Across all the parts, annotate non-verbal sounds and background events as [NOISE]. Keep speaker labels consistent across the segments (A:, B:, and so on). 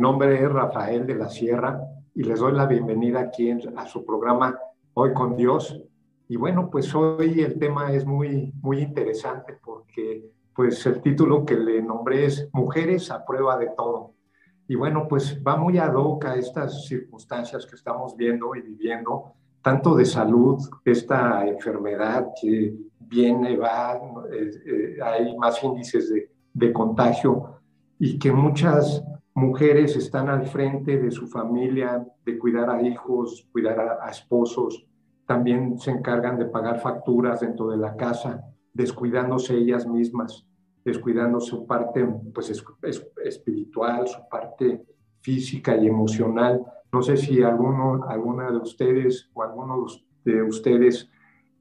A: Nombre es Rafael de la Sierra y les doy la bienvenida aquí a su programa Hoy con Dios. Y bueno, pues hoy el tema es muy, muy interesante porque pues el título que le nombré es Mujeres a prueba de todo. Y bueno, pues va muy ad hoc a estas circunstancias que estamos viendo y viviendo, tanto de salud, esta enfermedad que viene, va, eh, eh, hay más índices de, de contagio y que muchas mujeres están al frente de su familia, de cuidar a hijos, cuidar a, esposos, también se encargan de pagar facturas dentro de la casa, descuidándose ellas mismas, descuidando su parte pues, espiritual, su parte física y emocional. No sé si alguno, alguna de ustedes o alguno de ustedes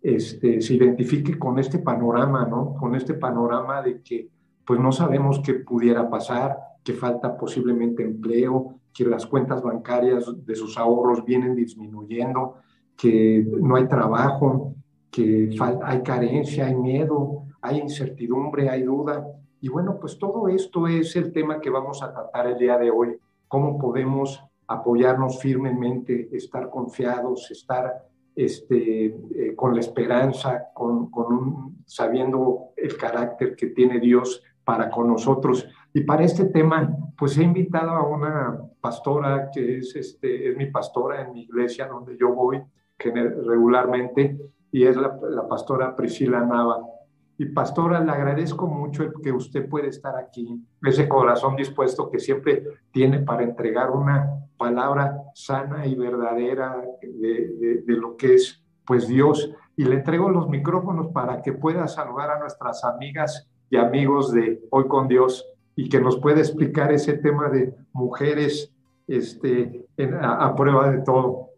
A: este, se identifique con este panorama, ¿no? Con este panorama de que pues no sabemos qué pudiera pasar, que falta posiblemente empleo, que las cuentas bancarias de sus ahorros vienen disminuyendo, que no hay trabajo, que hay carencia, hay miedo, hay incertidumbre, hay duda. Y bueno, pues todo esto es el tema que vamos a tratar el día de hoy. ¿Cómo podemos apoyarnos firmemente, estar confiados, estar este, eh, con la esperanza, con, sabiendo el carácter que tiene Dios para con nosotros. Y para este tema, pues he invitado a una pastora que es, este, es mi pastora en mi iglesia donde yo voy regularmente y es la, la pastora Priscila Nava. Y pastora, le agradezco mucho el que usted puede estar aquí, ese corazón dispuesto que siempre tiene para entregar una palabra sana y verdadera de, de, de lo que es pues Dios. Y le entrego los micrófonos para que pueda saludar a nuestras amigas y amigos de Hoy con Dios y que nos pueda explicar ese tema de mujeres este, a, prueba de todo.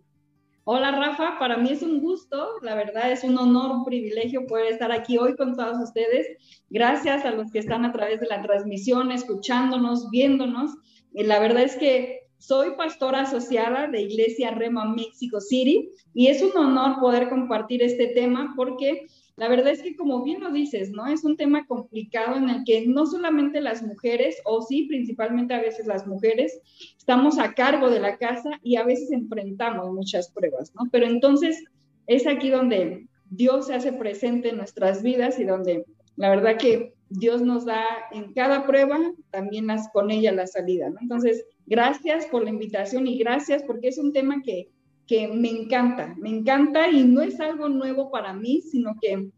B: Hola Rafa, para mí es un gusto, la verdad es un honor, un privilegio poder estar aquí hoy con todos ustedes. Gracias a los que están a través de la transmisión, escuchándonos, viéndonos. Y la verdad es que soy pastora asociada de Iglesia Rema Mexico City y es un honor poder compartir este tema porque la verdad es que como bien lo dices, ¿no? Es un tema complicado en el que no solamente las mujeres, o sí, principalmente a veces las mujeres, estamos a cargo de la casa y a veces enfrentamos muchas pruebas, ¿no? Pero entonces es aquí donde Dios se hace presente en nuestras vidas y donde la verdad que Dios nos da en cada prueba también las, con ella la salida, ¿no? Entonces, gracias por la invitación y gracias porque es un tema que que me encanta, me encanta y no es algo nuevo para mí, sino que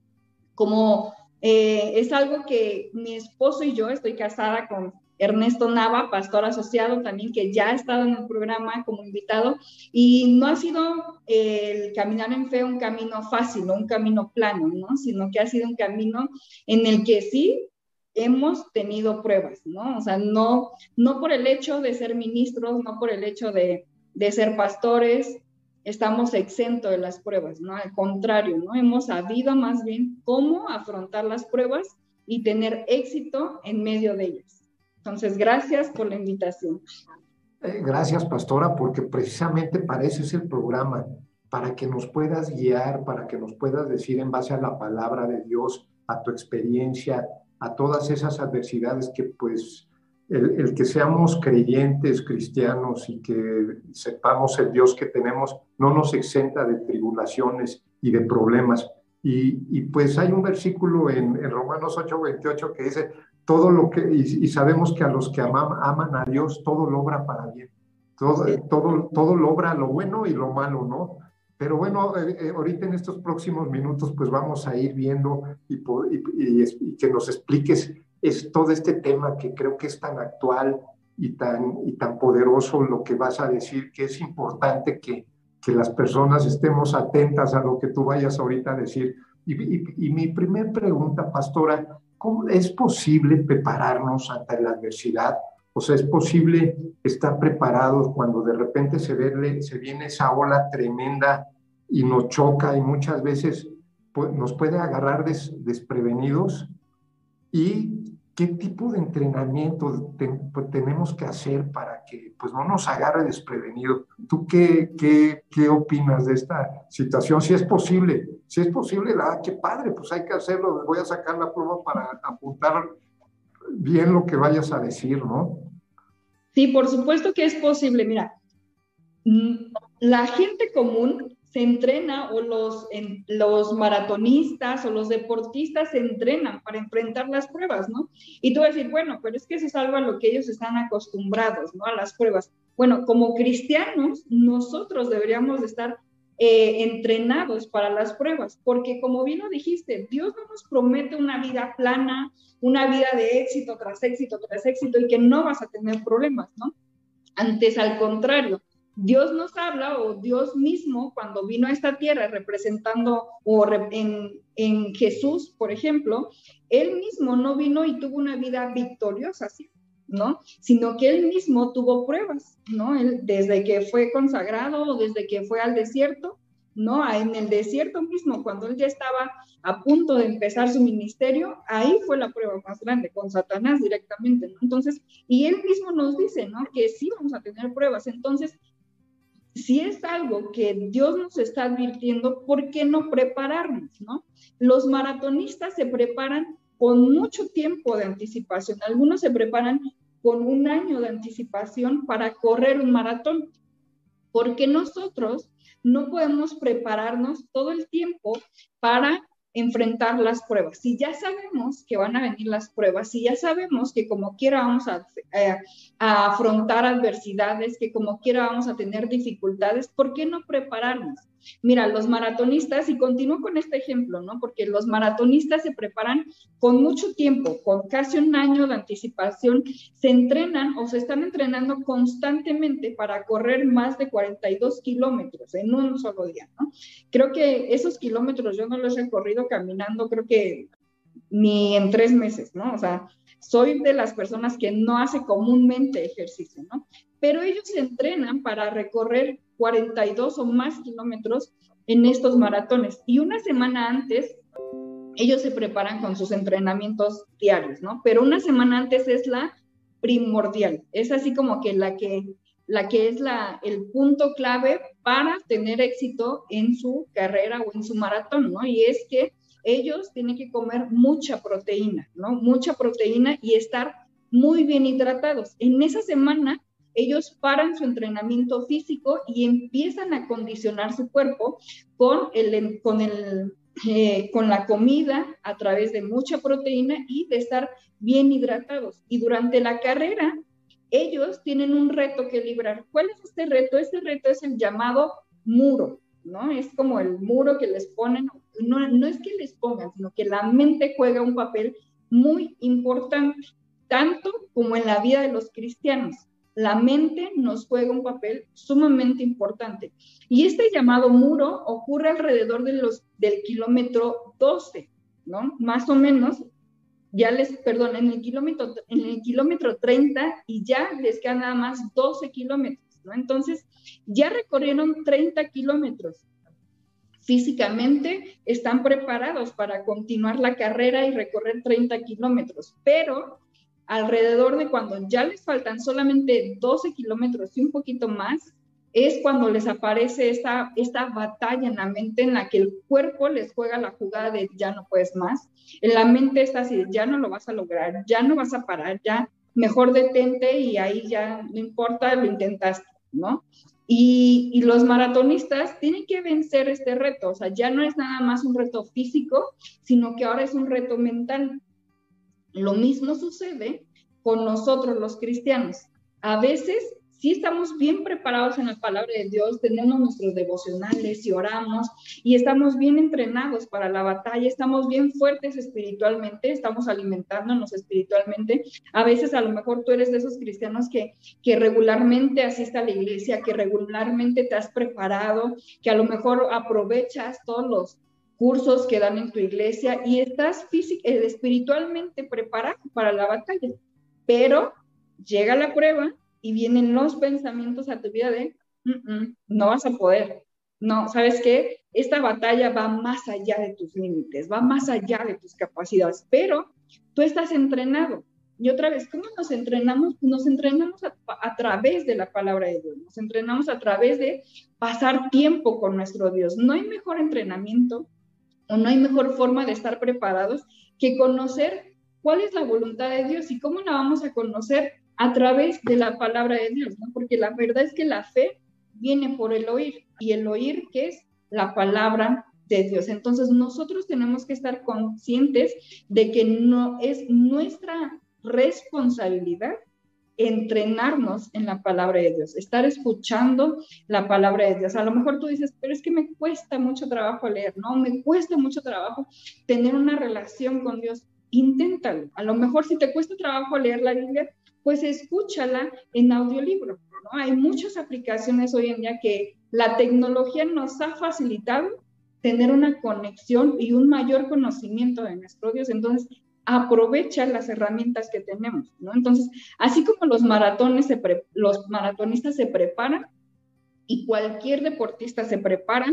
B: como eh, es algo que mi esposo y yo, estoy casada con Ernesto Nava, pastor asociado también, que ya ha estado en el programa como invitado, y no ha sido el caminar en fe un camino fácil, no un camino plano, ¿no? Sino que ha sido un camino en el que sí hemos tenido pruebas, ¿no? O sea, no, no por el hecho de ser ministros, no por el hecho de, de ser pastores, estamos exentos de las pruebas, ¿no? Al contrario, ¿no? Hemos sabido más bien cómo afrontar las pruebas y tener éxito en medio de ellas. Entonces, gracias por la invitación.
A: Eh, gracias, pastora, porque precisamente para eso es el programa, para que nos puedas guiar, para que nos puedas decir en base a la palabra de Dios, a tu experiencia, a todas esas adversidades que pues el, que seamos creyentes cristianos y que sepamos el Dios que tenemos no nos exenta de tribulaciones y de problemas. Y, pues hay un versículo en, Romanos 8, 28 que dice, todo lo que, y, sabemos que a los que aman, aman a Dios, todo logra para bien. Todo, todo, todo logra lo bueno y lo malo, ¿no? Pero bueno, eh, eh, ahorita en estos próximos minutos, pues vamos a ir viendo y, y, y, que nos expliques es todo este tema que creo que es tan actual y tan, y tan poderoso lo que vas a decir, que es importante que, que las personas estemos atentas a lo que tú vayas ahorita a decir. Y, y, mi primer pregunta, pastora, ¿cómo es posible prepararnos ante la adversidad? O sea, ¿es posible estar preparados cuando de repente se, ve, se viene esa ola tremenda y nos choca y muchas veces pues, nos puede agarrar desprevenidos? Y ¿qué tipo de entrenamiento pues, tenemos que hacer para que pues, no nos agarre desprevenido? ¿Tú qué, qué, qué, opinas de esta situación? Si es posible, si es posible, ah, qué padre, pues hay que hacerlo. Voy a sacar la prueba para apuntar bien lo que vayas a decir, ¿no?
B: Sí, por supuesto que es posible. Mira, mm, la gente común se entrena o los, los maratonistas o los deportistas se entrenan para enfrentar las pruebas, ¿no? Y tú vas a decir, bueno, pero es que eso es algo a lo que ellos están acostumbrados, ¿no? A las pruebas. Bueno, como cristianos, nosotros deberíamos estar eh, entrenados para las pruebas, porque como bien lo dijiste, Dios no nos promete una vida plana, una vida de éxito tras éxito tras éxito y que no vas a tener problemas, ¿no? Antes, al contrario, Dios nos habla o Dios mismo cuando vino a esta tierra representando o en, en, Jesús, por ejemplo, él mismo no vino y tuvo una vida victoriosa, ¿sí? ¿no? Sino que él mismo tuvo pruebas, ¿no? Desde que fue consagrado o desde que fue al desierto, ¿no? En el desierto mismo, cuando él ya estaba a punto de empezar su ministerio, ahí fue la prueba más grande, con Satanás directamente. Entonces, y él mismo nos dice, ¿no? Que sí vamos a tener pruebas. Entonces, si es algo que Dios nos está advirtiendo, ¿por qué no prepararnos, ¿no? Los maratonistas se preparan con mucho tiempo de anticipación. Algunos se preparan con un año de anticipación para correr un maratón, porque nosotros no podemos prepararnos todo el tiempo para enfrentar las pruebas. Si ya sabemos que van a venir las pruebas, si ya sabemos que como quiera vamos a, eh, afrontar adversidades, que como quiera vamos a tener dificultades, ¿por qué no prepararnos? Mira, los maratonistas, y continúo con este ejemplo, ¿no? Porque los maratonistas se preparan con mucho tiempo, con casi un año de anticipación, se entrenan o se están entrenando constantemente para correr más de 42 kilómetros en un solo día, ¿no? Creo que esos kilómetros yo no los he corrido caminando, creo que ni en tres meses, ¿no? O sea, soy de las personas que no hace comúnmente ejercicio, ¿no? Pero ellos se entrenan para recorrer 42 o más kilómetros en estos maratones. Y una semana antes, ellos se preparan con sus entrenamientos diarios, ¿no? Pero una semana antes es la primordial. Es así como que la que, la que es la, el punto clave para tener éxito en su carrera o en su maratón, ¿no? Y es que ellos tienen que comer mucha proteína, ¿no? Mucha proteína y estar muy bien hidratados. En esa semana ellos paran su entrenamiento físico y empiezan a condicionar su cuerpo con, el, con, el, eh, con la comida a través de mucha proteína y de estar bien hidratados. Y durante la carrera, ellos tienen un reto que librar. ¿Cuál es este reto? Este reto es el llamado muro, ¿no? Es como el muro que les ponen, no, no es que les pongan, sino que la mente juega un papel muy importante, tanto como en la vida de los cristianos la mente nos juega un papel sumamente importante. Y este llamado muro ocurre alrededor de los, del kilómetro 12, ¿no? Más o menos, ya les, perdón, en el kilómetro, en el kilómetro 30 y ya les quedan nada más 12 kilómetros, ¿no? Entonces, ya recorrieron 30 kilómetros. Físicamente están preparados para continuar la carrera y recorrer 30 kilómetros, pero alrededor de cuando ya les faltan solamente 12 kilómetros y un poquito más, es cuando les aparece esta, esta batalla en la mente en la que el cuerpo les juega la jugada de ya no puedes más. En la mente está así, ya no lo vas a lograr, ya no vas a parar, ya mejor detente y ahí ya no importa, lo intentaste, ¿no? Y, y, los maratonistas tienen que vencer este reto, o sea, ya no es nada más un reto físico, sino que ahora es un reto mental. Lo mismo sucede con nosotros los cristianos. A veces sí estamos bien preparados en la palabra de Dios, tenemos nuestros devocionales y oramos y estamos bien entrenados para la batalla, estamos bien fuertes espiritualmente, estamos alimentándonos espiritualmente. A veces a lo mejor tú eres de esos cristianos que, que regularmente asiste a la iglesia, que regularmente te has preparado, que a lo mejor aprovechas todos los cursos que dan en tu iglesia y estás eh, espiritualmente preparado para la batalla. Pero llega la prueba y vienen los pensamientos a tu vida de, no vas a poder. No, ¿sabes qué? Esta batalla va más allá de tus límites, va más allá de tus capacidades, pero tú estás entrenado. Y otra vez, ¿cómo nos entrenamos? Nos entrenamos a, a, través de la palabra de Dios, nos entrenamos a través de pasar tiempo con nuestro Dios. No hay mejor entrenamiento o no hay mejor forma de estar preparados que conocer cuál es la voluntad de Dios y cómo la vamos a conocer a través de la palabra de Dios. Porque la verdad es que la fe viene por el oír y el oír que es la palabra de Dios. Entonces nosotros tenemos que estar conscientes de que no es nuestra responsabilidad entrenarnos en la palabra de Dios, estar escuchando la palabra de Dios. A lo mejor tú dices, pero es que me cuesta mucho trabajo leer, ¿no? Me cuesta mucho trabajo tener una relación con Dios. Inténtalo. A lo mejor si te cuesta trabajo leer la Biblia, pues escúchala en audiolibro, ¿no? Hay muchas aplicaciones hoy en día que la tecnología nos ha facilitado tener una conexión y un mayor conocimiento de nuestro Dios. Entonces, aprovecha las herramientas que tenemos, ¿no? Entonces, así como los maratones, se los maratonistas se preparan y cualquier deportista se prepara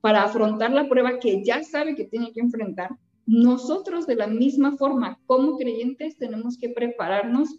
B: para afrontar la prueba que ya sabe que tiene que enfrentar, nosotros de la misma forma como creyentes tenemos que prepararnos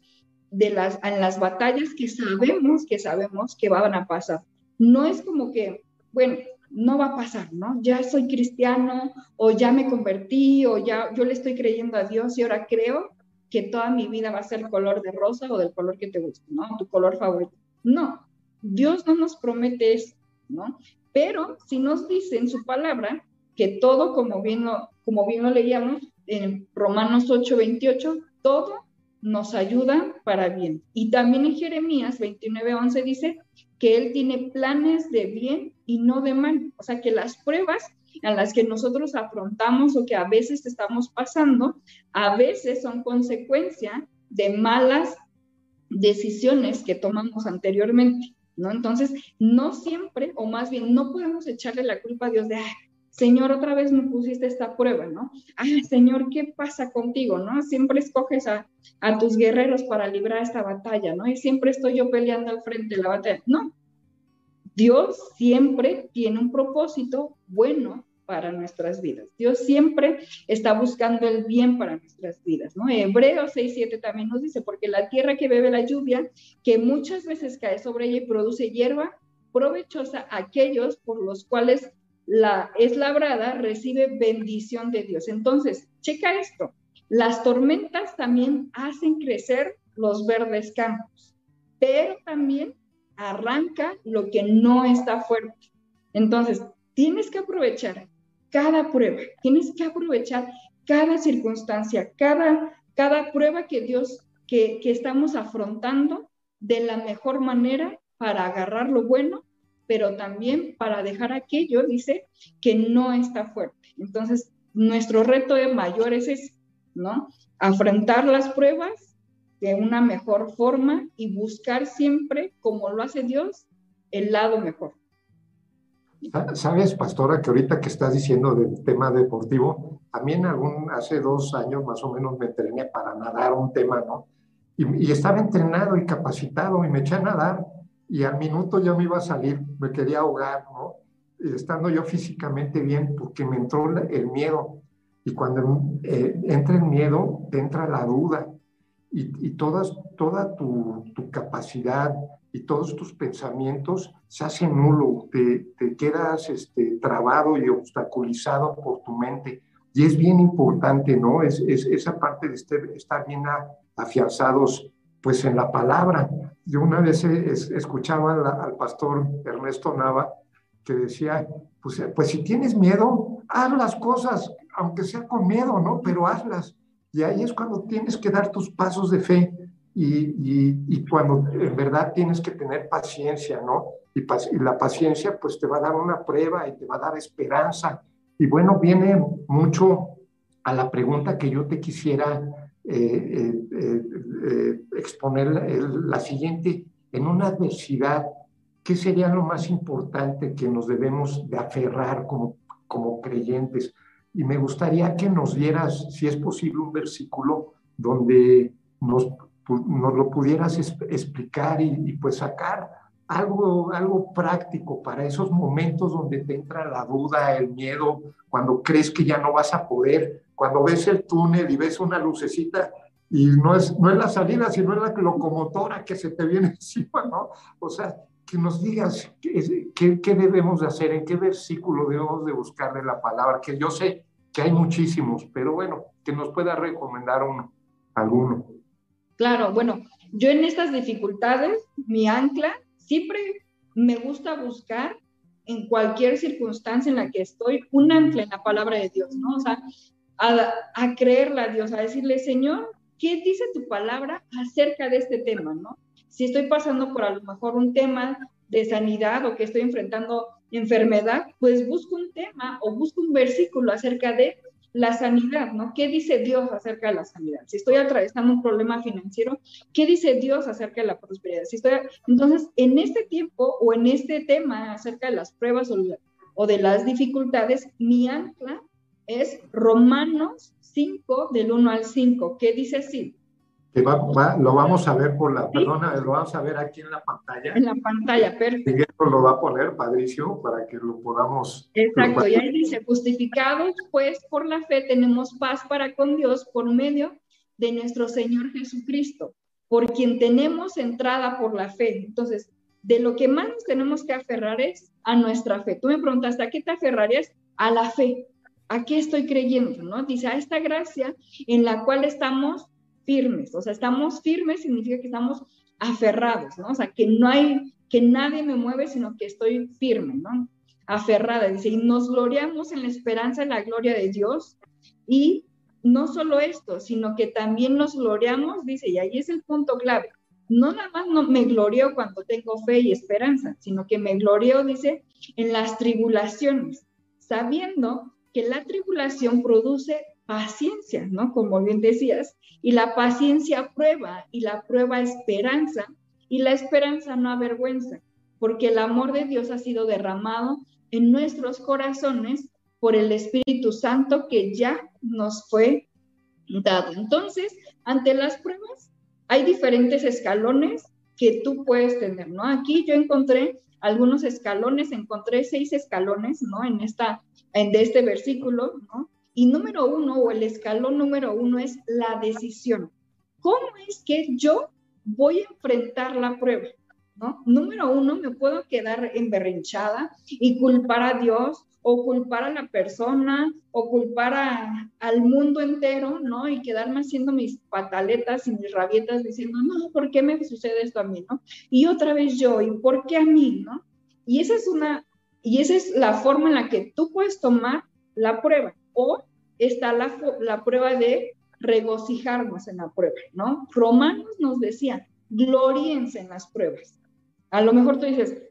B: de las, en las batallas que sabemos, que sabemos que van a pasar. No es como que, bueno, no va a pasar, ¿no? Ya soy cristiano o ya me convertí o ya yo le estoy creyendo a Dios y ahora creo que toda mi vida va a ser color de rosa o del color que te guste, ¿no? Tu color favorito. No, Dios no nos promete eso, ¿no? Pero si nos dice en su palabra que todo, como bien lo, como bien lo leíamos en Romanos 8, 28, todo nos ayuda para bien. Y también en Jeremías 29, 11 dice que Él tiene planes de bien y no de mal. O sea, que las pruebas a las que nosotros afrontamos o que a veces estamos pasando, a veces son consecuencia de malas decisiones que tomamos anteriormente, ¿no? Entonces, no siempre, o más bien, no podemos echarle la culpa a Dios de, Señor, otra vez me pusiste esta prueba, ¿no? Ay, Señor, ¿qué pasa contigo, no? Siempre escoges a, a tus guerreros para librar esta batalla, ¿no? Y siempre estoy yo peleando al frente de la batalla. No, Dios siempre tiene un propósito bueno para nuestras vidas. Dios siempre está buscando el bien para nuestras vidas, ¿no? Hebreos 6:7 también nos dice, porque la tierra que bebe la lluvia, que muchas veces cae sobre ella y produce hierba provechosa, aquellos por los cuales la es labrada recibe bendición de Dios. Entonces, checa esto. Las tormentas también hacen crecer los verdes campos, pero también arranca lo que no está fuerte. Entonces, tienes que aprovechar cada prueba, tienes que aprovechar cada circunstancia, cada, cada prueba que Dios, que, que estamos afrontando de la mejor manera para agarrar lo bueno pero también para dejar aquello, dice, que no está fuerte. Entonces, nuestro reto de mayor es ¿no? Afrontar las pruebas de una mejor forma y buscar siempre, como lo hace Dios, el lado mejor.
A: Sabes, pastora, que ahorita que estás diciendo del tema deportivo, a mí en algún, hace dos años más o menos me entrené para nadar un tema, ¿no? Y estaba entrenado y capacitado y me eché a nadar y al minuto yo me iba a salir, me quería ahogar, ¿no? Estando yo físicamente bien, porque me entró el miedo. Y cuando eh, entra el miedo, entra la duda. Y, y todas, toda tu, capacidad y todos tus pensamientos se hacen nulo, te, te quedas este, trabado y obstaculizado por tu mente. Y es bien importante, ¿no? Es esa parte de este, estar bien afianzados pues en la palabra. Yo una vez escuchaba al pastor Ernesto Nava que decía, pues, pues si tienes miedo, haz las cosas, aunque sea con miedo, ¿no? Pero hazlas. Y ahí es cuando tienes que dar tus pasos de fe y, cuando en verdad tienes que tener paciencia, ¿no? Y, la paciencia pues te va a dar una prueba y te va a dar esperanza. Y bueno, viene mucho a la pregunta que yo te quisiera eh, eh, eh, exponer la siguiente, en una adversidad, ¿qué sería lo más importante que nos debemos de aferrar como, como creyentes? Y me gustaría que nos dieras, si es posible, un versículo donde nos, nos lo pudieras explicar y, y, pues sacar algo, algo práctico para esos momentos donde te entra la duda, el miedo, cuando crees que ya no vas a poder, cuando ves el túnel y ves una lucecita y no es, no es la salida, sino es la locomotora que se te viene [LAUGHS] encima, ¿no? O sea, que nos digas qué, qué, debemos de hacer, en qué versículo debemos de buscar de la palabra, que yo sé que hay muchísimos, pero bueno, que nos pueda recomendar uno, alguno.
B: Claro, bueno, Yo en estas dificultades, mi ancla, siempre me gusta buscar en cualquier circunstancia en la que estoy, un ancla en la palabra de Dios, ¿no? O sea, a, a creerle a Dios, a decirle, Señor, ¿qué dice tu palabra acerca de este tema, no? Si estoy pasando por a lo mejor un tema de sanidad o que estoy enfrentando enfermedad, pues busco un tema o busco un versículo acerca de la sanidad, ¿no? ¿Qué dice Dios acerca de la sanidad? Si estoy atravesando un problema financiero, ¿qué dice Dios acerca de la prosperidad? Si estoy, entonces, en este tiempo o en este tema acerca de las pruebas o de las dificultades, mi ancla es Romanos 5 del 1 al 5, ¿Qué dice así,
A: lo vamos a ver por la, perdona, lo vamos a ver aquí en la pantalla.
B: En la pantalla,
A: perfecto. lo va a poner, Patricio, para que lo podamos.
B: Exacto, y ahí dice, justificados pues por la fe tenemos paz para con Dios por medio de nuestro Señor Jesucristo, por quien tenemos entrada por la fe. Entonces, de lo que más nos tenemos que aferrar es a nuestra fe. Tú me preguntaste, ¿a qué te aferrarías? A la fe. ¿A qué estoy creyendo? ¿no? Dice, a esta gracia en la cual estamos firmes, o sea, estamos firmes significa que estamos aferrados, ¿no? O sea, que no hay, que nadie me mueve, sino que estoy firme, ¿no? Aferrada, dice, y nos gloriamos en la esperanza de la gloria de Dios, y no solo esto, sino que también nos gloriamos, dice, y ahí es el punto clave, no nada más me gloreo cuando tengo fe y esperanza, sino que me gloreo, dice, en las tribulaciones, sabiendo que la tribulación produce paciencia, ¿no? Como bien decías, y la paciencia prueba, y la prueba esperanza, y la esperanza no avergüenza, porque el amor de Dios ha sido derramado en nuestros corazones por el Espíritu Santo que ya nos fue dado. Entonces, ante las pruebas, hay diferentes escalones que tú puedes tener, ¿no? Aquí yo encontré algunos escalones, encontré seis escalones, ¿no? En esta, de este versículo, ¿no? Y número uno, o el escalón número uno, es la decisión. ¿Cómo es que yo voy a enfrentar la prueba? ¿No? Número uno, me puedo quedar emberrinchada y culpar a Dios o culpar a la persona o culpar al mundo entero, ¿no? Y quedarme haciendo mis pataletas y mis rabietas diciendo, no, ¿por qué me sucede esto a mí, no? Y otra vez yo, ¿y por qué a mí, no? Y esa es una, y esa es la forma en la que tú puedes tomar la prueba o está la, la prueba de regocijarnos en la prueba, ¿no? Romanos nos decía, gloríense en las pruebas. A lo mejor tú dices,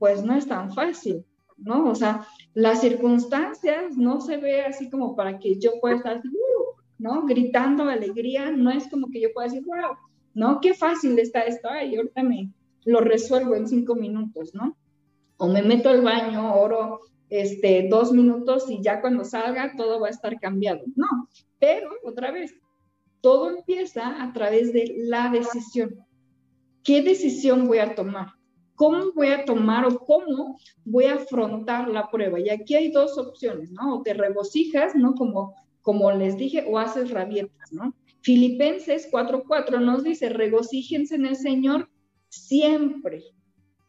B: pues no es tan fácil, ¿no? O sea, las circunstancias no se ve así como para que yo pueda estar, uh", ¿no? Gritando alegría, no es como que yo pueda decir, wow, ¿no? Qué fácil está esto, ay, ahorita me lo resuelvo en cinco minutos, ¿no? O me meto al baño, oro este, dos minutos y ya cuando salga todo va a estar cambiado. No, pero otra vez, todo empieza a través de la decisión. ¿Qué decisión voy a tomar? ¿Cómo voy a tomar o cómo voy a afrontar la prueba? Y aquí hay dos opciones, ¿no? O te regocijas, ¿no? Como, como les dije, o haces rabietas, ¿no? Filipenses 4:4 nos dice, regocíjense en el Señor siempre.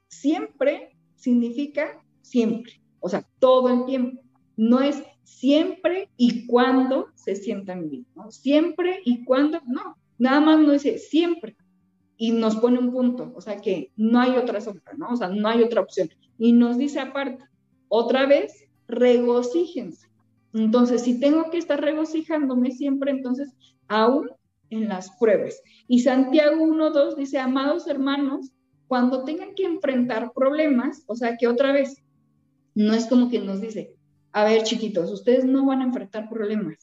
B: Siempre significa siempre o sea, todo el tiempo. No es siempre y cuando se sientan bien, ¿no? Siempre y cuando, no, nada más no dice siempre. Y nos pone un punto, o sea que no hay otra sombra, ¿no? O sea, no hay otra opción. Y nos dice aparte, otra vez, regocíjense. Entonces, si tengo que estar regocijándome siempre, entonces, aún en las pruebas. Y Santiago 1.2 dice, amados hermanos, cuando tengan que enfrentar problemas, o sea que otra vez, no es como que nos dice, a ver chiquitos, ustedes no van a enfrentar problemas.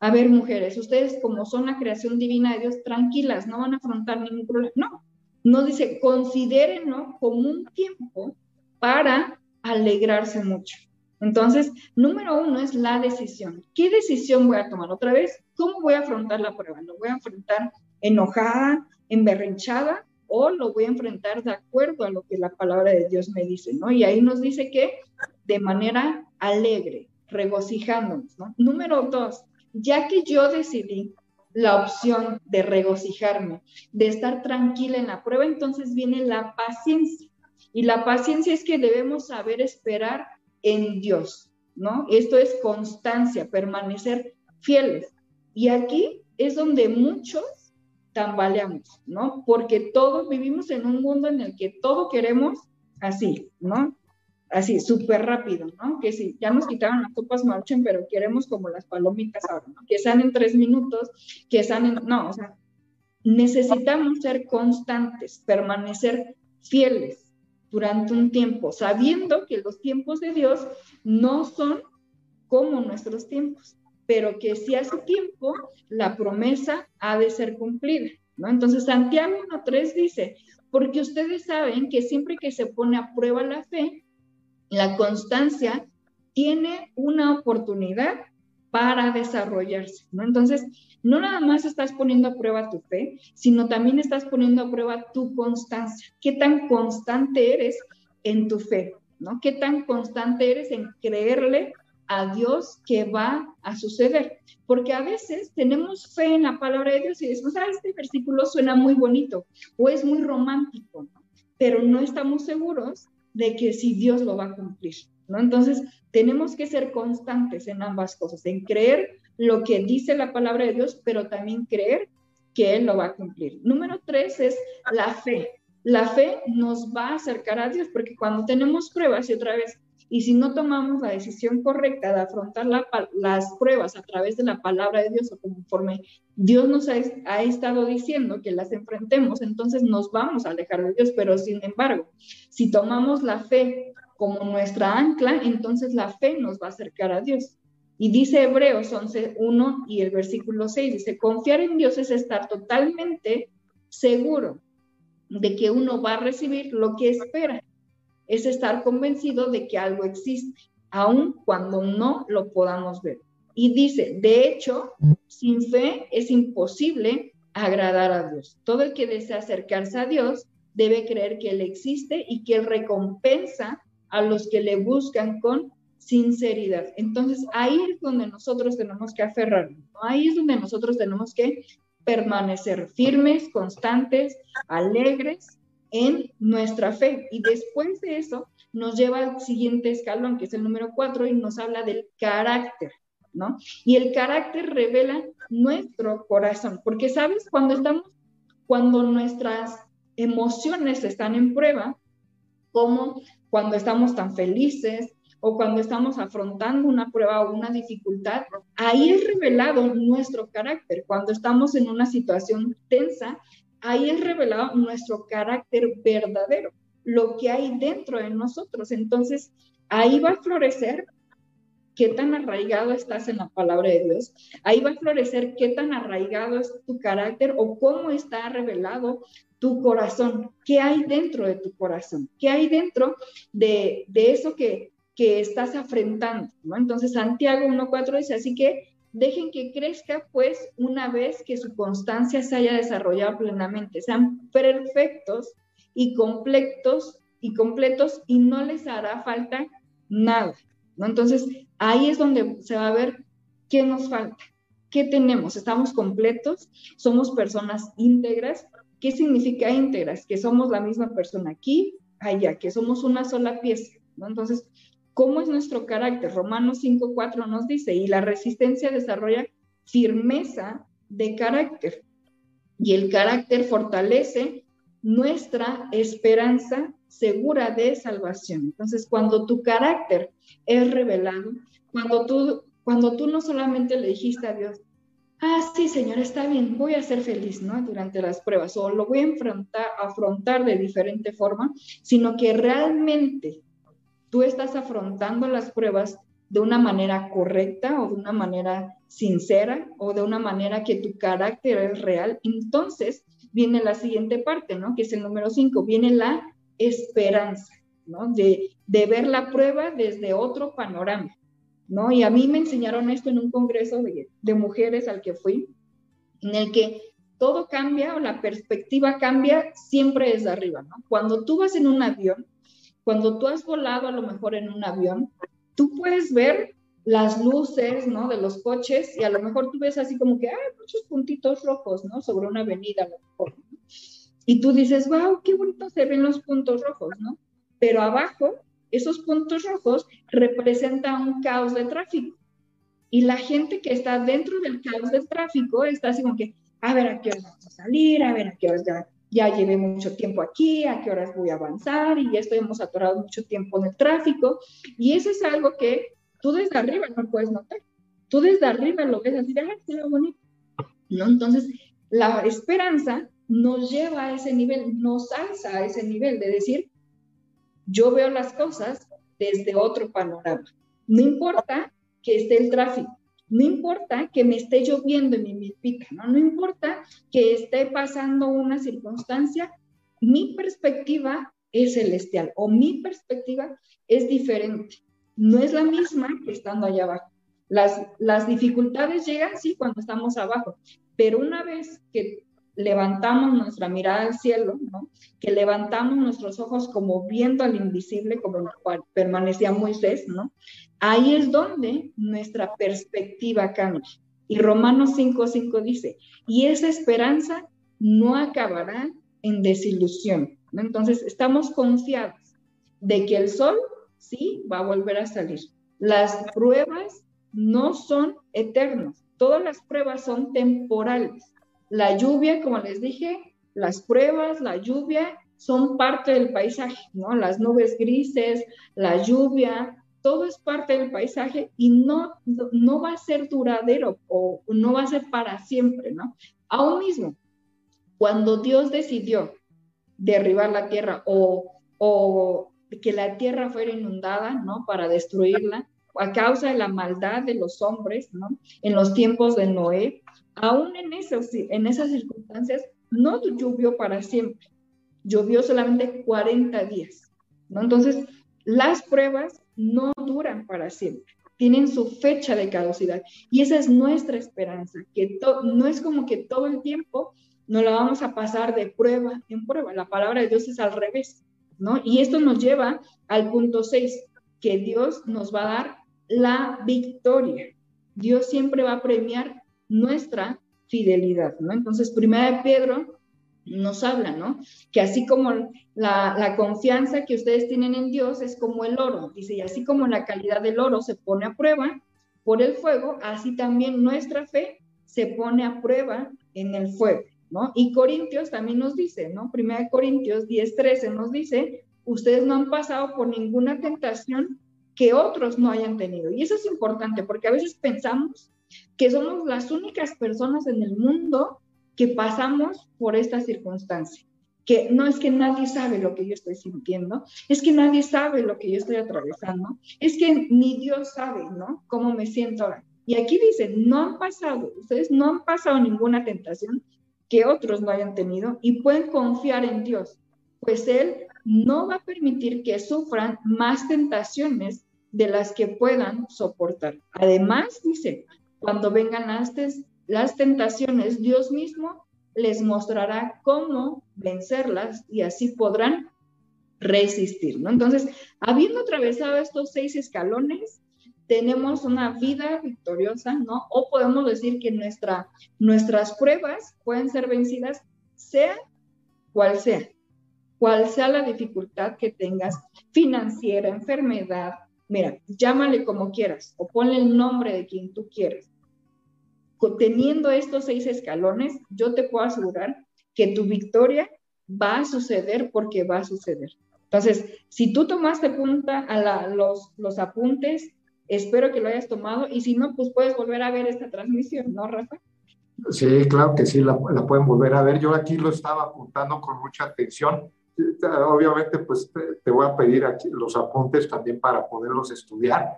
B: A ver mujeres, ustedes como son la creación divina de Dios, tranquilas, no van a afrontar ningún problema. No, no dice, considérenlo como un tiempo para alegrarse mucho. Entonces, número uno es la decisión. ¿Qué decisión voy a tomar? Otra vez, ¿cómo voy a afrontar la prueba? ¿Lo voy a enfrentar enojada, emberrinchada o lo voy a enfrentar de acuerdo a lo que la palabra de Dios me dice, ¿no? Y ahí nos dice que de manera alegre, regocijándonos, ¿no? Número dos, ya que yo decidí la opción de regocijarme, de estar tranquila en la prueba, entonces viene la paciencia. Y la paciencia es que debemos saber esperar en Dios, ¿no? Esto es constancia, permanecer fieles. Y aquí es donde muchos tambaleamos, ¿no? Porque todos vivimos en un mundo en el que todo queremos así, ¿no? Así, súper rápido, ¿no? Que si ya nos quitaron las copas marchen, pero queremos como las palomitas ahora, ¿no? Que sean en tres minutos, que sean en... No, o sea, necesitamos ser constantes, permanecer fieles durante un tiempo, sabiendo que los tiempos de Dios no son como nuestros tiempos pero que si su tiempo la promesa ha de ser cumplida, ¿no? Entonces Santiago 1.3 dice, porque ustedes saben que siempre que se pone a prueba la fe, la constancia tiene una oportunidad para desarrollarse, ¿no? Entonces, no nada más estás poniendo a prueba tu fe, sino también estás poniendo a prueba tu constancia. ¿Qué tan constante eres en tu fe? ¿no? ¿Qué tan constante eres en creerle a Dios que va a suceder. Porque a veces tenemos fe en la palabra de Dios y decimos, ah, este versículo suena muy bonito o es muy romántico, pero no estamos seguros de que si Dios lo va a cumplir. ¿no? Entonces, tenemos que ser constantes en ambas cosas, en creer lo que dice la palabra de Dios, pero también creer que Él lo va a cumplir. Número tres es la fe. La fe nos va a acercar a Dios, porque cuando tenemos pruebas, y otra vez, y si no tomamos la decisión correcta de afrontar las pruebas a través de la palabra de Dios o conforme Dios nos ha, ha, estado diciendo que las enfrentemos, entonces nos vamos a alejar de Dios. Pero sin embargo, si tomamos la fe como nuestra ancla, entonces la fe nos va a acercar a Dios. Y dice Hebreos 11.1 y el versículo 6, dice, confiar en Dios es estar totalmente seguro de que uno va a recibir lo que espera es estar convencido de que algo existe, aun cuando no lo podamos ver. Y dice, de hecho, sin fe es imposible agradar a Dios. Todo el que desea acercarse a Dios debe creer que Él existe y que Él recompensa a los que le buscan con sinceridad. Entonces, ahí es donde nosotros tenemos que aferrarnos, ahí es donde nosotros tenemos que permanecer firmes, constantes, alegres en nuestra fe. Y después de eso nos lleva al siguiente escalón, que es el número cuatro, y nos habla del carácter, ¿no? Y el carácter revela nuestro corazón, porque sabes, cuando estamos, cuando nuestras emociones están en prueba, como cuando estamos tan felices o cuando estamos afrontando una prueba o una dificultad, ahí es revelado nuestro carácter. Cuando estamos en una situación tensa, ahí es revelado nuestro carácter verdadero, lo que hay dentro de nosotros. Entonces, ahí va a florecer qué tan arraigado estás en la palabra de Dios. Ahí va a florecer qué tan arraigado es tu carácter o cómo está revelado tu corazón. ¿Qué hay dentro de tu corazón? ¿Qué hay dentro de, eso que, que estás afrentando? Entonces, Santiago 1.4 dice, así que dejen que crezca, pues, una vez que su constancia se haya desarrollado plenamente, sean perfectos y completos y completos y no les hará falta nada, ¿no? Entonces, ahí es donde se va a ver qué nos falta, qué tenemos, estamos completos, somos personas íntegras. ¿Qué significa íntegras? Que somos la misma persona aquí, allá, que somos una sola pieza, ¿no? Entonces, ¿Cómo es nuestro carácter? Romanos 5.4 nos dice, y la resistencia desarrolla firmeza de carácter. Y el carácter fortalece nuestra esperanza segura de salvación. Entonces, cuando tu carácter es revelado, cuando tú, cuando tú no solamente le dijiste a Dios, ah, sí, Señor, está bien, voy a ser feliz, ¿no? Durante las pruebas, o lo voy a enfrentar, afrontar de diferente forma, sino que realmente tú estás afrontando las pruebas de una manera correcta o de una manera sincera o de una manera que tu carácter es real, entonces viene la siguiente parte, ¿no? Que es el número cinco, viene la esperanza, ¿no? De, ver la prueba desde otro panorama, ¿no? Y a mí me enseñaron esto en un congreso de, de mujeres al que fui, en el que todo cambia o la perspectiva cambia siempre desde arriba, ¿no? Cuando tú vas en un avión, cuando tú has volado a lo mejor en un avión, tú puedes ver las luces, ¿no? De los coches y a lo mejor tú ves así como que hay muchos puntitos rojos, ¿no? Sobre una avenida a lo mejor. Y tú dices, wow, qué bonito se ven los puntos rojos, ¿no? Pero abajo, esos puntos rojos representan un caos de tráfico. Y la gente que está dentro del caos de tráfico está así como que, a ver a qué horas vamos a salir, a ver a qué horas ya, llevé mucho tiempo aquí, a qué horas voy a avanzar y ya estuvimos atorados mucho tiempo en el tráfico. Y eso es algo que tú desde arriba no puedes notar. Tú desde arriba lo ves así, ah, qué bonito. ¿No? Entonces, la esperanza nos lleva a ese nivel, nos alza a ese nivel de decir, yo veo las cosas desde otro panorama. No importa que esté el tráfico, no importa que me esté lloviendo en mi milpita, ¿no? no importa que esté pasando una circunstancia, mi perspectiva es celestial o mi perspectiva es diferente. No es la misma que estando allá abajo. Las, las dificultades llegan, sí, cuando estamos abajo, pero una vez que levantamos nuestra mirada al cielo, ¿no? que levantamos nuestros ojos como viendo al invisible, como permanecía Moisés, ¿no? ahí es donde nuestra perspectiva cambia. Y Romanos 5.5 dice, y esa esperanza no acabará en desilusión. Entonces, estamos confiados de que el sol sí va a volver a salir. Las pruebas no son eternas, todas las pruebas son temporales. La lluvia, como les dije, las pruebas, la lluvia son parte del paisaje, ¿no? Las nubes grises, la lluvia, todo es parte del paisaje y no, no va a ser duradero o no va a ser para siempre, ¿no? Aún mismo, cuando Dios decidió derribar la tierra o, o que la tierra fuera inundada, ¿no? Para destruirla, a causa de la maldad de los hombres, ¿no? En los tiempos de Noé, aún en, esas circunstancias, no llovió para siempre, llovió solamente 40 días, ¿no? Entonces, las pruebas no duran para siempre, tienen su fecha de caducidad y esa es nuestra esperanza, que no es como que todo el tiempo no la vamos a pasar de prueba en prueba, la palabra de Dios es al revés, ¿no? Y esto nos lleva al punto 6, que Dios nos va a dar la victoria. Dios siempre va a premiar nuestra fidelidad, ¿no? Entonces, primera de Pedro nos habla, ¿no? Que así como la, confianza que ustedes tienen en Dios es como el oro, dice, y así como la calidad del oro se pone a prueba por el fuego, así también nuestra fe se pone a prueba en el fuego, ¿no? Y Corintios también nos dice, ¿no? Primera de Corintios 10, 13 nos dice, ustedes no han pasado por ninguna tentación que otros no hayan tenido. Y eso es importante porque a veces pensamos que somos las únicas personas en el mundo que pasamos por esta circunstancia. Que no es que nadie sabe lo que yo estoy sintiendo, es que nadie sabe lo que yo estoy atravesando, es que ni Dios sabe, ¿no? Cómo me siento ahora. Y aquí dice, no han pasado, ustedes no han pasado ninguna tentación que otros no hayan tenido y pueden confiar en Dios, pues Él no va a permitir que sufran más tentaciones de las que puedan soportar. Además, dice, cuando vengan las, las tentaciones, Dios mismo les mostrará cómo vencerlas y así podrán resistir, ¿no? Entonces, habiendo atravesado estos seis escalones, tenemos una vida victoriosa, ¿no? O podemos decir que nuestra, nuestras pruebas pueden ser vencidas, sea cual sea, cual sea la dificultad que tengas, financiera, enfermedad, mira, llámale como quieras o ponle el nombre de quien tú quieras teniendo estos seis escalones, yo te puedo asegurar que tu victoria va a suceder porque va a suceder. Entonces, si tú tomaste punta a los, los apuntes, espero que lo hayas tomado y si no, pues puedes volver a ver esta transmisión, ¿no, Rafa?
A: Sí, claro que sí, la, pueden volver a ver. Yo aquí lo estaba apuntando con mucha atención. Obviamente, pues te voy a pedir los apuntes también para poderlos estudiar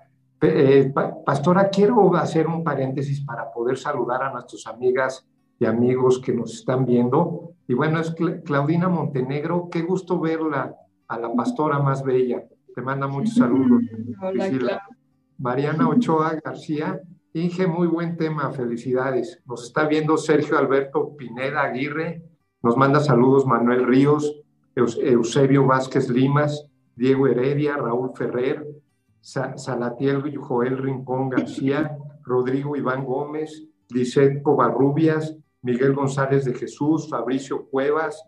A: eh, pastora, quiero hacer un paréntesis para poder saludar a nuestras amigas y amigos que nos están viendo. Y bueno, es Claudina Montenegro, qué gusto verla, a la pastora más bella. Te manda muchos saludos. [LAUGHS] Hola, Mariana Ochoa García, Inge, muy buen tema, felicidades. Nos está viendo Sergio Alberto Pineda Aguirre, nos manda saludos Manuel Ríos, Eusebio Vázquez Limas, Diego Heredia, Raúl Ferrer, Salatiel Joel Rincón García, Rodrigo Iván Gómez, Lisette Covarrubias, Miguel González de Jesús, Fabricio Cuevas,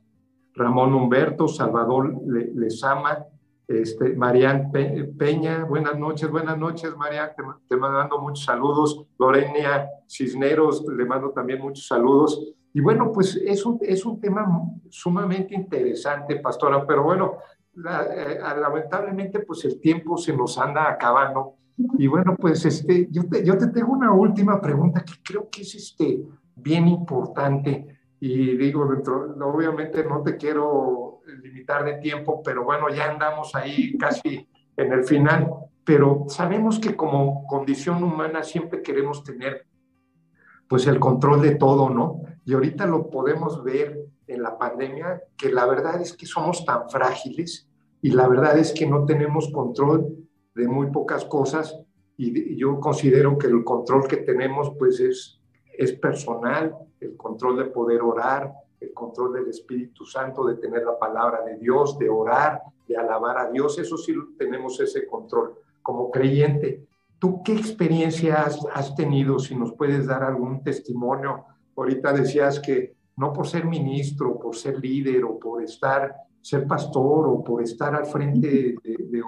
A: Ramón Humberto, Salvador Lezama, este, Marian Peña, buenas noches, buenas noches, Marian, te, te, mando muchos saludos. Lorena Cisneros, le mando también muchos saludos. Y bueno, pues es un, es un tema sumamente interesante, pastora, pero bueno, eh, lamentablemente pues el tiempo se nos anda acabando. Y bueno, pues este, yo, te, tengo una última pregunta que creo que es este, bien importante. Y digo, obviamente no te quiero limitar de tiempo, pero bueno, ya andamos ahí casi en el final. Pero sabemos que como condición humana siempre queremos tener pues el control de todo, ¿no? Y ahorita lo podemos ver en la pandemia, que la verdad es que somos tan frágiles y la verdad es que no tenemos control de muy pocas cosas y yo considero que el control que tenemos pues es, es personal, el control de poder orar, el control del Espíritu Santo, de tener la palabra de Dios, de orar, de alabar a Dios, eso sí tenemos ese control como creyente. ¿Tú qué experiencia has, tenido? Si nos puedes dar algún testimonio. Ahorita decías que no por ser ministro, por ser líder o por estar, ser pastor o por estar al frente de,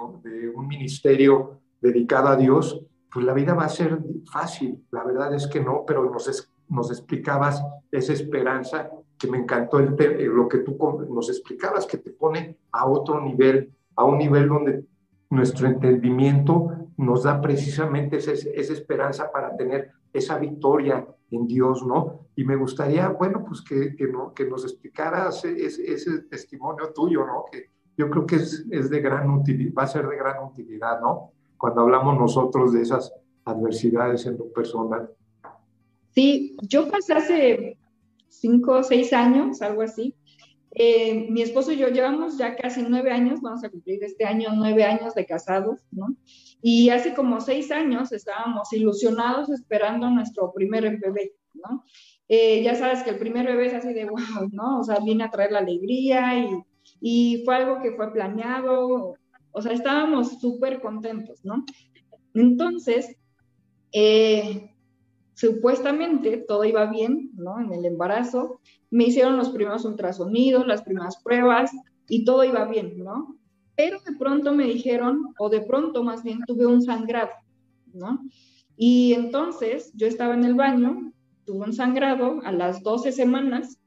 A: un ministerio dedicado a Dios, pues la vida va a ser fácil. La verdad es que no, pero nos, nos explicabas esa esperanza que me encantó el, lo que tú nos explicabas, que te pone a otro nivel, a un nivel donde nuestro entendimiento nos da precisamente esa, esa, esperanza para tener esa victoria en Dios, ¿no? Y me gustaría, bueno, pues que, que, no, que nos explicaras ese, ese, testimonio tuyo, ¿no? Que yo creo que es, es de gran utilidad, va a ser de gran utilidad, ¿no? Cuando hablamos nosotros de esas adversidades en lo personal.
B: Sí, yo pasé hace cinco o seis años, algo así, eh, mi esposo y yo llevamos ya casi nueve años, vamos a cumplir este año nueve años de casados, ¿no? Y hace como seis años estábamos ilusionados esperando nuestro primer bebé, ¿no? Eh, ya sabes que el primer bebé es así de wow, ¿no? O sea, viene a traer la alegría y, fue algo que fue planeado, o sea, estábamos súper contentos, ¿no? Entonces, eh, supuestamente todo iba bien, ¿no? En el embarazo, me hicieron los primeros ultrasonidos, las primeras pruebas y todo iba bien, ¿no? Pero de pronto me dijeron, o de pronto más bien tuve un sangrado, ¿no? Y entonces yo estaba en el baño, tuve un sangrado a las 12 semanas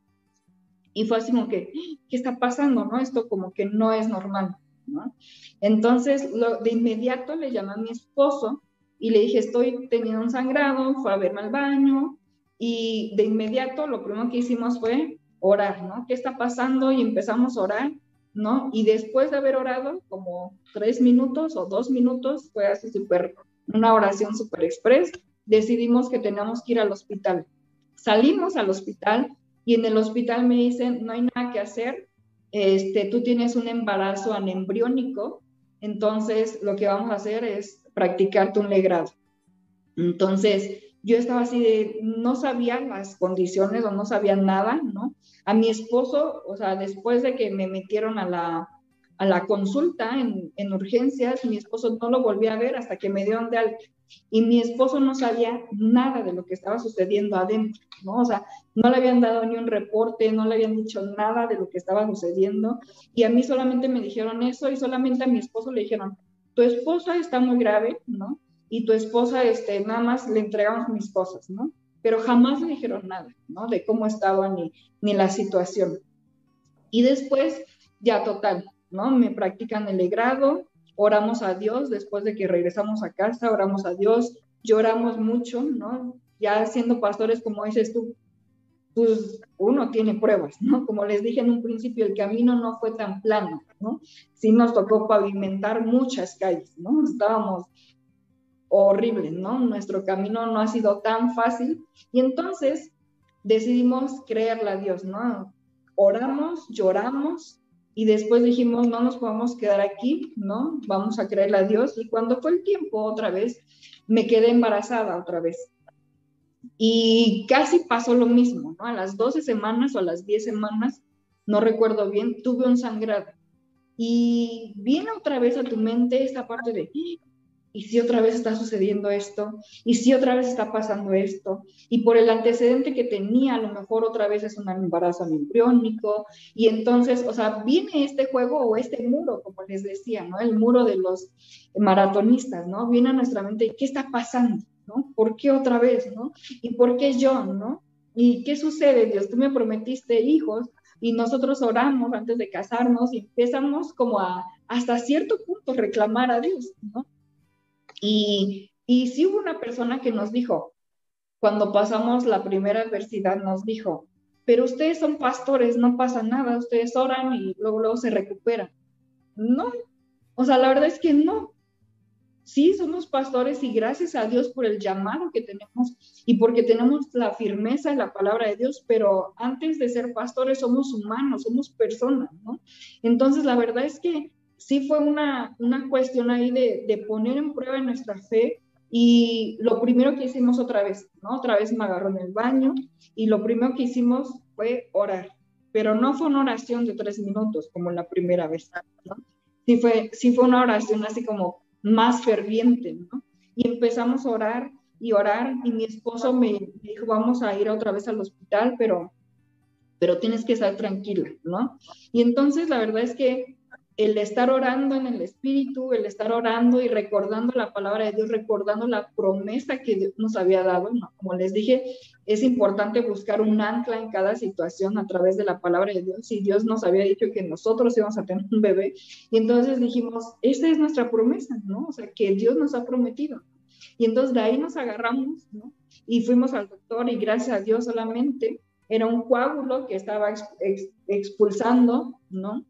B: y fue así como que, ¿qué está pasando, no? Esto como que no es normal, ¿no? Entonces, de inmediato le llamé a mi esposo y le dije, estoy teniendo un sangrado, fue a verme al baño y de inmediato lo primero que hicimos fue orar, ¿no? ¿Qué está pasando? Y empezamos a orar, ¿no? Y después de haber orado como tres minutos o dos minutos, fue así súper, una oración súper express, decidimos que teníamos que ir al hospital. Salimos al hospital y en el hospital me dicen, no hay nada que hacer, este, tú tienes un embarazo anembriónico, entonces lo que vamos a hacer es practicarte un legrado. Entonces, yo estaba así de, no sabía las condiciones o no sabía nada, ¿no? A mi esposo, o sea, después de que me metieron a la, a la consulta en, en, urgencias, mi esposo no lo volví a ver hasta que me dieron de alta. Y mi esposo no sabía nada de lo que estaba sucediendo adentro, ¿no? O sea, no le habían dado ni un reporte, no le habían dicho nada de lo que estaba sucediendo. Y a mí solamente me dijeron eso y solamente a mi esposo le dijeron, tu esposa está muy grave, ¿no? Y tu esposa, este, nada más le entregamos mis cosas, ¿no? Pero jamás le dijeron nada, ¿no? De cómo estaba ni, ni la situación. Y después, ya total, ¿no? Me practican el legrado, oramos a Dios, después de que regresamos a casa, oramos a Dios, lloramos mucho, ¿no? Ya siendo pastores, como dices tú, pues uno tiene pruebas, ¿no? Como les dije en un principio, el camino no fue tan plano, ¿no? Sí nos tocó pavimentar muchas calles, ¿no? Estábamos horribles, ¿no? Nuestro camino no ha sido tan fácil y entonces decidimos creerle a Dios, ¿no? Oramos, lloramos y después dijimos, no nos podemos quedar aquí, ¿no? Vamos a creerle a Dios y cuando fue el tiempo otra vez, me quedé embarazada otra vez. Y casi pasó lo mismo, ¿no? A las 12 semanas o a las 10 semanas, no recuerdo bien, tuve un sangrado. Y viene otra vez a tu mente esta parte de, ¿y si otra vez está sucediendo esto? ¿Y si otra vez está pasando esto? Y por el antecedente que tenía, a lo mejor otra vez es un embarazo embriónico. Y entonces, o sea, viene este juego o este muro, como les decía, ¿no? El muro de los maratonistas, ¿no? Viene a nuestra mente, ¿qué está pasando? ¿no? ¿Por qué otra vez, no? ¿Y por qué yo, no? ¿Y qué sucede, Dios? Tú me prometiste hijos y nosotros oramos antes de casarnos y empezamos como a hasta cierto punto reclamar a Dios, ¿no? Y, y sí hubo una persona que nos dijo, cuando pasamos la primera adversidad, nos dijo, pero ustedes son pastores, no pasa nada, ustedes oran y luego, luego se recuperan. No, o sea, la verdad es que no. Sí, somos pastores y gracias a Dios por el llamado que tenemos y porque tenemos la firmeza en la palabra de Dios, pero antes de ser pastores somos humanos, somos personas, ¿no? Entonces, la verdad es que sí fue una, una cuestión ahí de, de poner en prueba nuestra fe y lo primero que hicimos otra vez, ¿no? Otra vez me agarró en el baño y lo primero que hicimos fue orar, pero no fue una oración de tres minutos como la primera vez, ¿no? Sí fue, sí fue una oración así como más ferviente, ¿no? Y empezamos a orar y orar y mi esposo me dijo, vamos a ir otra vez al hospital, pero, pero tienes que estar tranquila, ¿no? Y entonces la verdad es que el estar orando en el Espíritu, el estar orando y recordando la palabra de Dios, recordando la promesa que Dios nos había dado, ¿no? como les dije, es importante buscar un ancla en cada situación a través de la palabra de Dios. Y Dios nos había dicho que nosotros íbamos a tener un bebé, y entonces dijimos, esta es nuestra promesa, ¿no? O sea, que Dios nos ha prometido. Y entonces de ahí nos agarramos, ¿no? Y fuimos al doctor y gracias a Dios solamente era un coágulo que estaba expulsando, ¿no?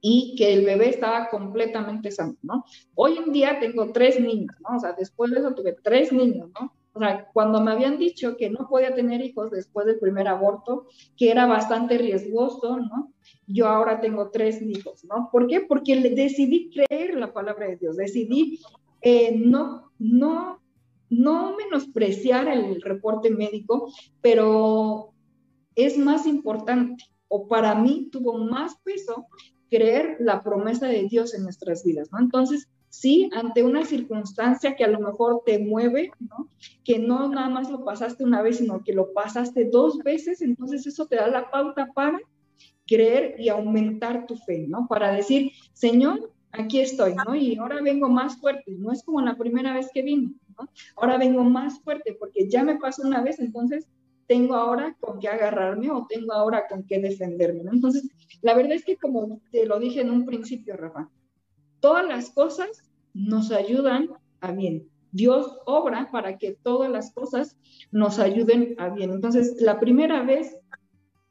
B: Y que el bebé estaba completamente sano, ¿no? Hoy en día tengo tres niños, ¿no? O sea, después de eso tuve tres niños, ¿no? O sea, cuando me habían dicho que no podía tener hijos después del primer aborto, que era bastante riesgoso, ¿no? Yo ahora tengo tres hijos, ¿no? ¿Por qué? Porque decidí creer la palabra de Dios, decidí eh, no, no, no menospreciar el reporte médico, pero es más importante, o para mí tuvo más peso creer la promesa de Dios en nuestras vidas, ¿no? Entonces, sí, ante una circunstancia que a lo mejor te mueve, ¿no? Que no nada más lo pasaste una vez, sino que lo pasaste dos veces, entonces eso te da la pauta para creer y aumentar tu fe, ¿no? Para decir, Señor, aquí estoy, ¿no? Y ahora vengo más fuerte, no es como la primera vez que vine, ¿no? Ahora vengo más fuerte porque ya me pasó una vez, entonces tengo ahora con qué agarrarme o tengo ahora con qué defenderme. Entonces, la verdad es que como te lo dije en un principio, Rafa, todas las cosas nos ayudan a bien. Dios obra para que todas las cosas nos ayuden a bien. Entonces, la primera vez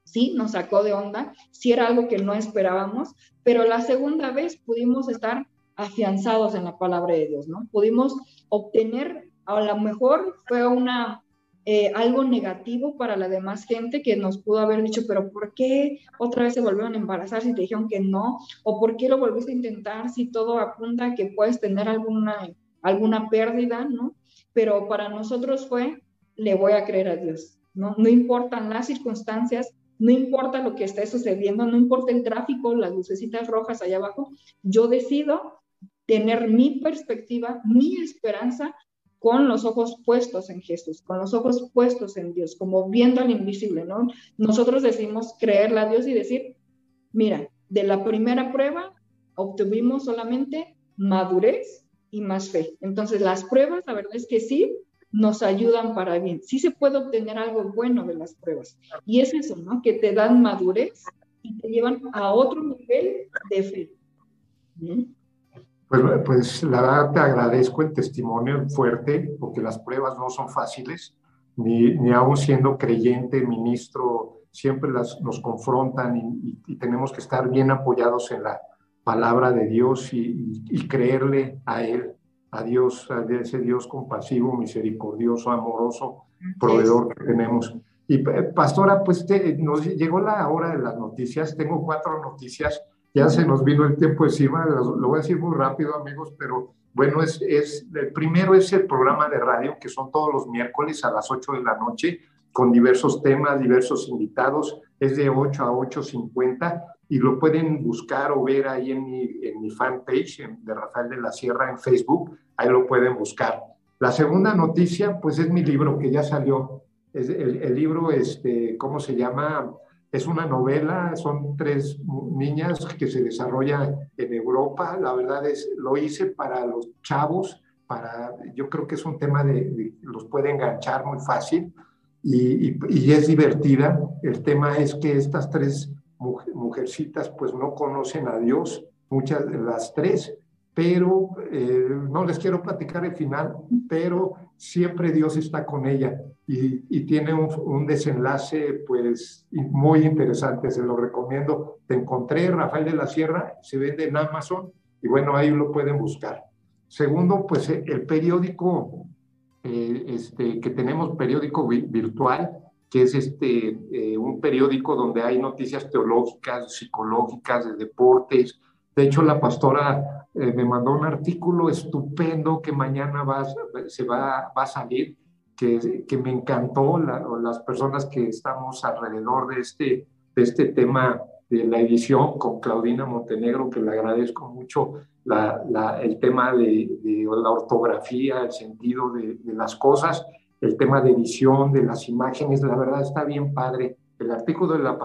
B: sí nos sacó de onda, sí era algo que no esperábamos, pero la segunda vez pudimos estar afianzados en la palabra de Dios, ¿no? Pudimos obtener, a lo mejor fue una eh, algo negativo para la demás gente que nos pudo haber dicho, pero ¿por qué otra vez se volvieron a embarazar si te dijeron que no? ¿O por qué lo volviste a intentar si todo apunta a que puedes tener alguna, alguna pérdida, ¿no? Pero para nosotros fue, le voy a creer a Dios, ¿no? No importan las circunstancias, no importa lo que esté sucediendo, no importa el tráfico, las lucecitas rojas allá abajo, yo decido tener mi perspectiva, mi esperanza con los ojos puestos en Jesús, con los ojos puestos en Dios, como viendo al invisible, ¿no? Nosotros decimos creerle a Dios y decir, mira, de la primera prueba obtuvimos solamente madurez y más fe. Entonces, las pruebas, la verdad es que sí, nos ayudan para bien. Sí se puede obtener algo bueno de las pruebas. Y es eso, ¿no? Que te dan madurez y te llevan a otro nivel de fe. ¿Mm?
A: Pues, pues la verdad te agradezco el testimonio fuerte, porque las pruebas no son fáciles, ni, ni aún siendo creyente, ministro, siempre las, nos confrontan y, tenemos que estar bien apoyados en la palabra de Dios y, y, creerle a Él, a Dios, a ese Dios compasivo, misericordioso, amoroso, proveedor que tenemos. Y eh, pastora, pues nos llegó la hora de las noticias, tengo cuatro noticias ya se nos vino el tiempo encima, lo, voy a decir muy rápido, amigos, pero bueno, es, es, el primero es el programa de radio, que son todos los miércoles a las 8 de la noche, con diversos temas, diversos invitados, es de 8 a 8.50 y lo pueden buscar o ver ahí en mi, en mi fanpage de Rafael de la Sierra en Facebook, ahí lo pueden buscar. La segunda noticia, pues es mi libro que ya salió, es el, el libro, este, ¿cómo se llama? Es una novela, son tres niñas que se desarrolla en Europa. La verdad es, lo hice para los chavos, para, yo creo que es un tema de, los puede enganchar muy fácil. y, y, es divertida. El tema es que estas tres mujercitas pues no conocen a Dios, muchas de las tres, pero eh, no les quiero platicar el final, pero siempre Dios está con ella y, y tiene un, un, desenlace pues muy interesante, se lo recomiendo. Te encontré, Rafael de la Sierra, se vende en Amazon y bueno, ahí lo pueden buscar. Segundo, pues el periódico eh, este, que tenemos periódico virtual, que es este, eh, un periódico donde hay noticias teológicas, psicológicas, de deportes. De hecho, la pastora eh, me mandó un artículo estupendo que mañana va, se va, va a salir, que, que me encantó, las personas que estamos alrededor de este, de este tema de la edición con Claudina Montenegro, que le agradezco mucho la, el tema de, la ortografía, el sentido de, las cosas, el tema de edición, de las imágenes, la verdad está bien padre. El artículo de la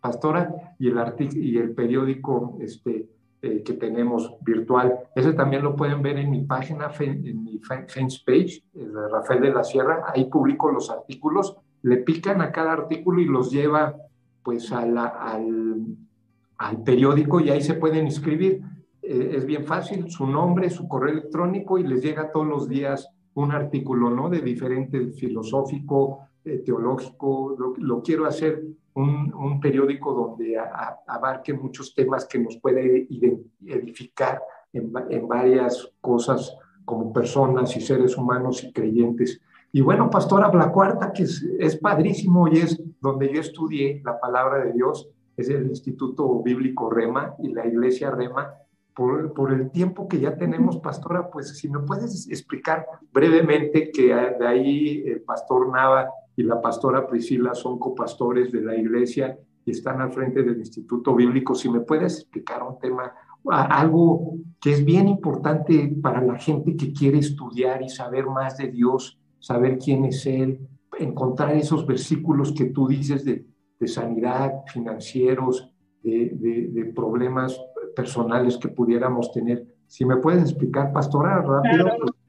A: pastora y el, y el periódico este, eh, que tenemos virtual. Ese también lo pueden ver en mi página, en mi fans page, de Rafael de la Sierra. Ahí publico los artículos, le pican a cada artículo y los lleva pues a al, al periódico y ahí se pueden inscribir. Eh, es bien fácil, su nombre, su correo electrónico y les llega todos los días un artículo, ¿no? De diferente filosófico, eh, teológico, lo, quiero hacer un, un periódico donde abarque muchos temas que nos puede edificar en, en, varias cosas como personas y seres humanos y creyentes. Y bueno, Pastora la cuarta, que es, es padrísimo y es donde yo estudié la palabra de Dios, es el Instituto Bíblico Rema y la Iglesia Rema, por, el tiempo que ya tenemos, pastora, pues si me puedes explicar brevemente que de ahí el pastor Nava y la pastora Priscila son copastores de la iglesia y están al frente del Instituto Bíblico, si me puedes explicar un tema, algo que es bien importante para la gente que quiere estudiar y saber más de Dios, saber quién es Él, encontrar esos versículos que tú dices de, sanidad, financieros, de, de problemas personales que pudiéramos tener. Si me puedes explicar, pastora, rápido.
B: Claro. pues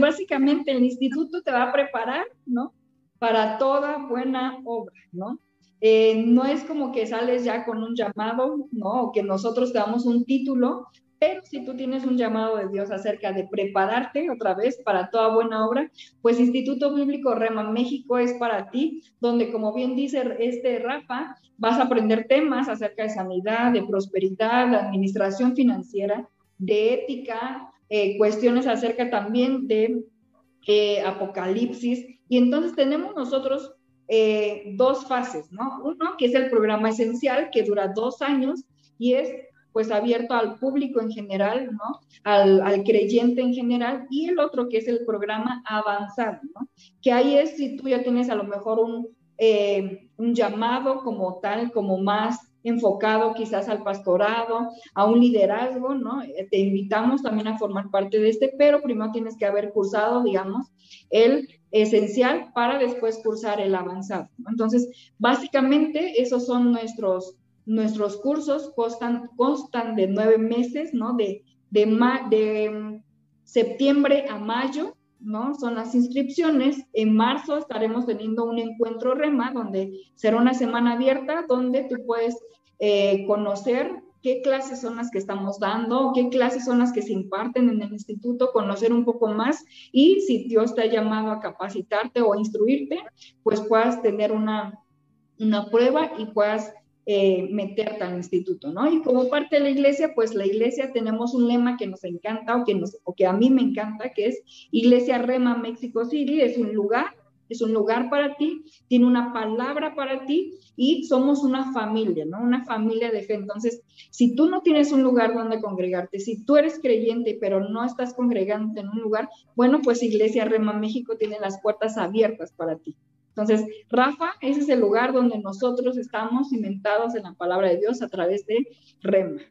B: básicamente el instituto te va a preparar, ¿no? Para toda buena obra, ¿no? Eh, no es como que sales ya con un llamado, ¿no? Que nosotros te damos un título, pero si tú tienes un llamado de Dios acerca de prepararte otra vez para toda buena obra, pues Instituto Bíblico Rema México es para ti, donde como bien dice este Rafa, vas a aprender temas acerca de sanidad, de prosperidad, de administración financiera, de ética, eh, cuestiones acerca también de eh, apocalipsis. Y entonces tenemos nosotros eh, dos fases, ¿no? Uno que es el programa esencial, que dura dos años y es pues abierto al público en general, ¿no? Al, al, creyente en general, y el otro que es el programa avanzado, ¿no? Que ahí es si tú ya tienes a lo mejor un, eh, un llamado como tal, como más enfocado quizás al pastorado, a un liderazgo, ¿no? Eh, te invitamos también a formar parte de este, pero primero tienes que haber cursado, digamos, el esencial para después cursar el avanzado. Entonces, básicamente esos son nuestros Nuestros cursos constan, constan de nueve meses, ¿no? De, de, de mm, septiembre a mayo, ¿no? Son las inscripciones. En marzo estaremos teniendo un encuentro REMA, donde será una semana abierta, donde tú puedes eh, conocer qué clases son las que estamos dando, qué clases son las que se imparten en el instituto, conocer un poco más y si Dios te ha llamado a capacitarte o a instruirte, pues puedas tener una, una prueba y puedas eh, meterte al instituto, ¿no? Y como parte de la iglesia, pues la iglesia tenemos un lema que nos encanta o que, nos, o que a mí me encanta, que es Iglesia Rema México City, es un lugar, es un lugar para ti, tiene una palabra para ti y somos una familia, ¿no? Una familia de fe. Entonces, si tú no tienes un lugar donde congregarte, si tú eres creyente pero no estás congregándote en un lugar, bueno, pues Iglesia Rema México tiene las puertas abiertas para ti. Entonces, Rafa, ese es el lugar donde nosotros estamos cimentados en la palabra de Dios a través de Rema.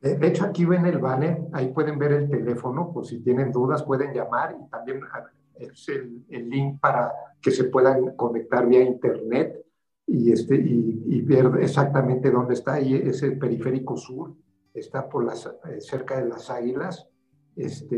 A: De hecho, aquí ven el banner, ahí pueden ver el teléfono, por si tienen dudas pueden llamar y también es el, link para que se puedan conectar vía internet y, este, y, ver exactamente dónde está. Ahí es el periférico sur, está por las, eh, cerca de las águilas Este,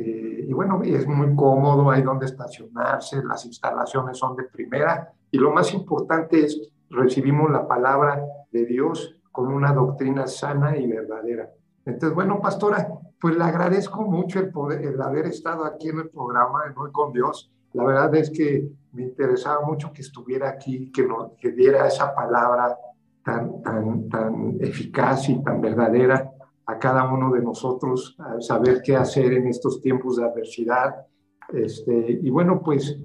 A: y bueno, es muy cómodo, hay donde estacionarse, las instalaciones son de primera y lo más importante es recibimos la palabra de Dios con una doctrina sana y verdadera. Entonces, bueno, pastora, pues le agradezco mucho el, poder, el haber estado aquí en el programa de Hoy con Dios. La verdad es que me interesaba mucho que estuviera aquí, que nos que diera esa palabra tan, tan, tan eficaz y tan verdadera a cada uno de nosotros, a saber qué hacer en estos tiempos de adversidad. Este, y bueno, pues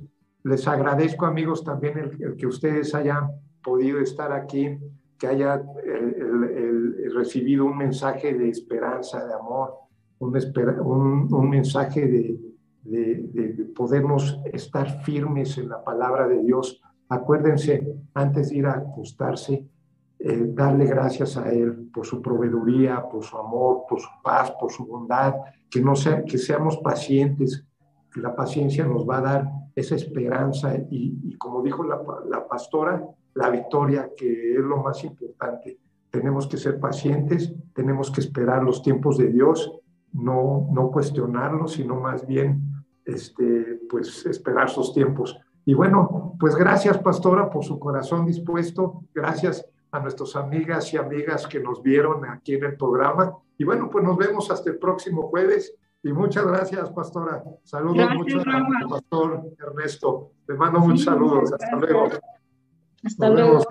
A: les agradezco amigos también el, que ustedes hayan podido estar aquí, que hayan recibido un mensaje de esperanza, de amor, un, un, un mensaje de, de, de, podernos estar firmes en la palabra de Dios. Acuérdense, antes de ir a acostarse, eh, darle gracias a Él por su proveeduría, por su amor, por su paz, por su bondad, que, no sea, que seamos pacientes, que la paciencia nos va a dar esa esperanza y, como dijo la, la, pastora, la victoria, que es lo más importante. Tenemos que ser pacientes, tenemos que esperar los tiempos de Dios, no, no cuestionarlo, sino más bien este, pues esperar sus tiempos. Y bueno, pues gracias pastora por su corazón dispuesto, gracias a nuestras amigas y amigas que nos vieron aquí en el programa. Y bueno, pues nos vemos hasta el próximo jueves. Y muchas gracias, pastora. Saludos gracias, mucho pastor Ernesto. Le mando sí, muchos saludos. Hasta luego.
B: Hasta luego.